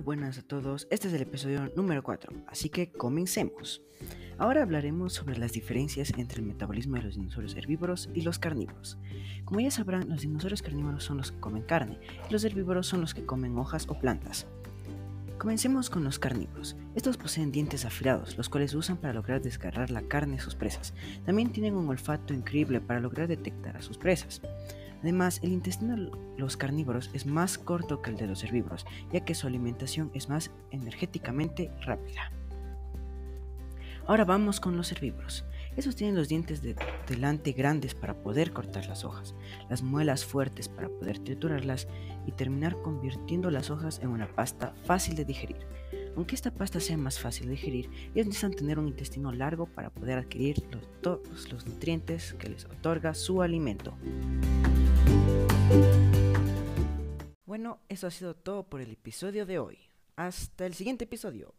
buenas a todos. Este es el episodio número 4, así que comencemos. Ahora hablaremos sobre las diferencias entre el metabolismo de los dinosaurios herbívoros y los carnívoros. Como ya sabrán, los dinosaurios carnívoros son los que comen carne y los herbívoros son los que comen hojas o plantas. Comencemos con los carnívoros. Estos poseen dientes afilados, los cuales usan para lograr desgarrar la carne de sus presas. También tienen un olfato increíble para lograr detectar a sus presas. Además, el intestino de los carnívoros es más corto que el de los herbívoros, ya que su alimentación es más energéticamente rápida. Ahora vamos con los herbívoros. Esos tienen los dientes de delante grandes para poder cortar las hojas, las muelas fuertes para poder triturarlas y terminar convirtiendo las hojas en una pasta fácil de digerir. Aunque esta pasta sea más fácil de digerir, ellos necesitan tener un intestino largo para poder adquirir todos los nutrientes que les otorga su alimento. Bueno, eso ha sido todo por el episodio de hoy. Hasta el siguiente episodio.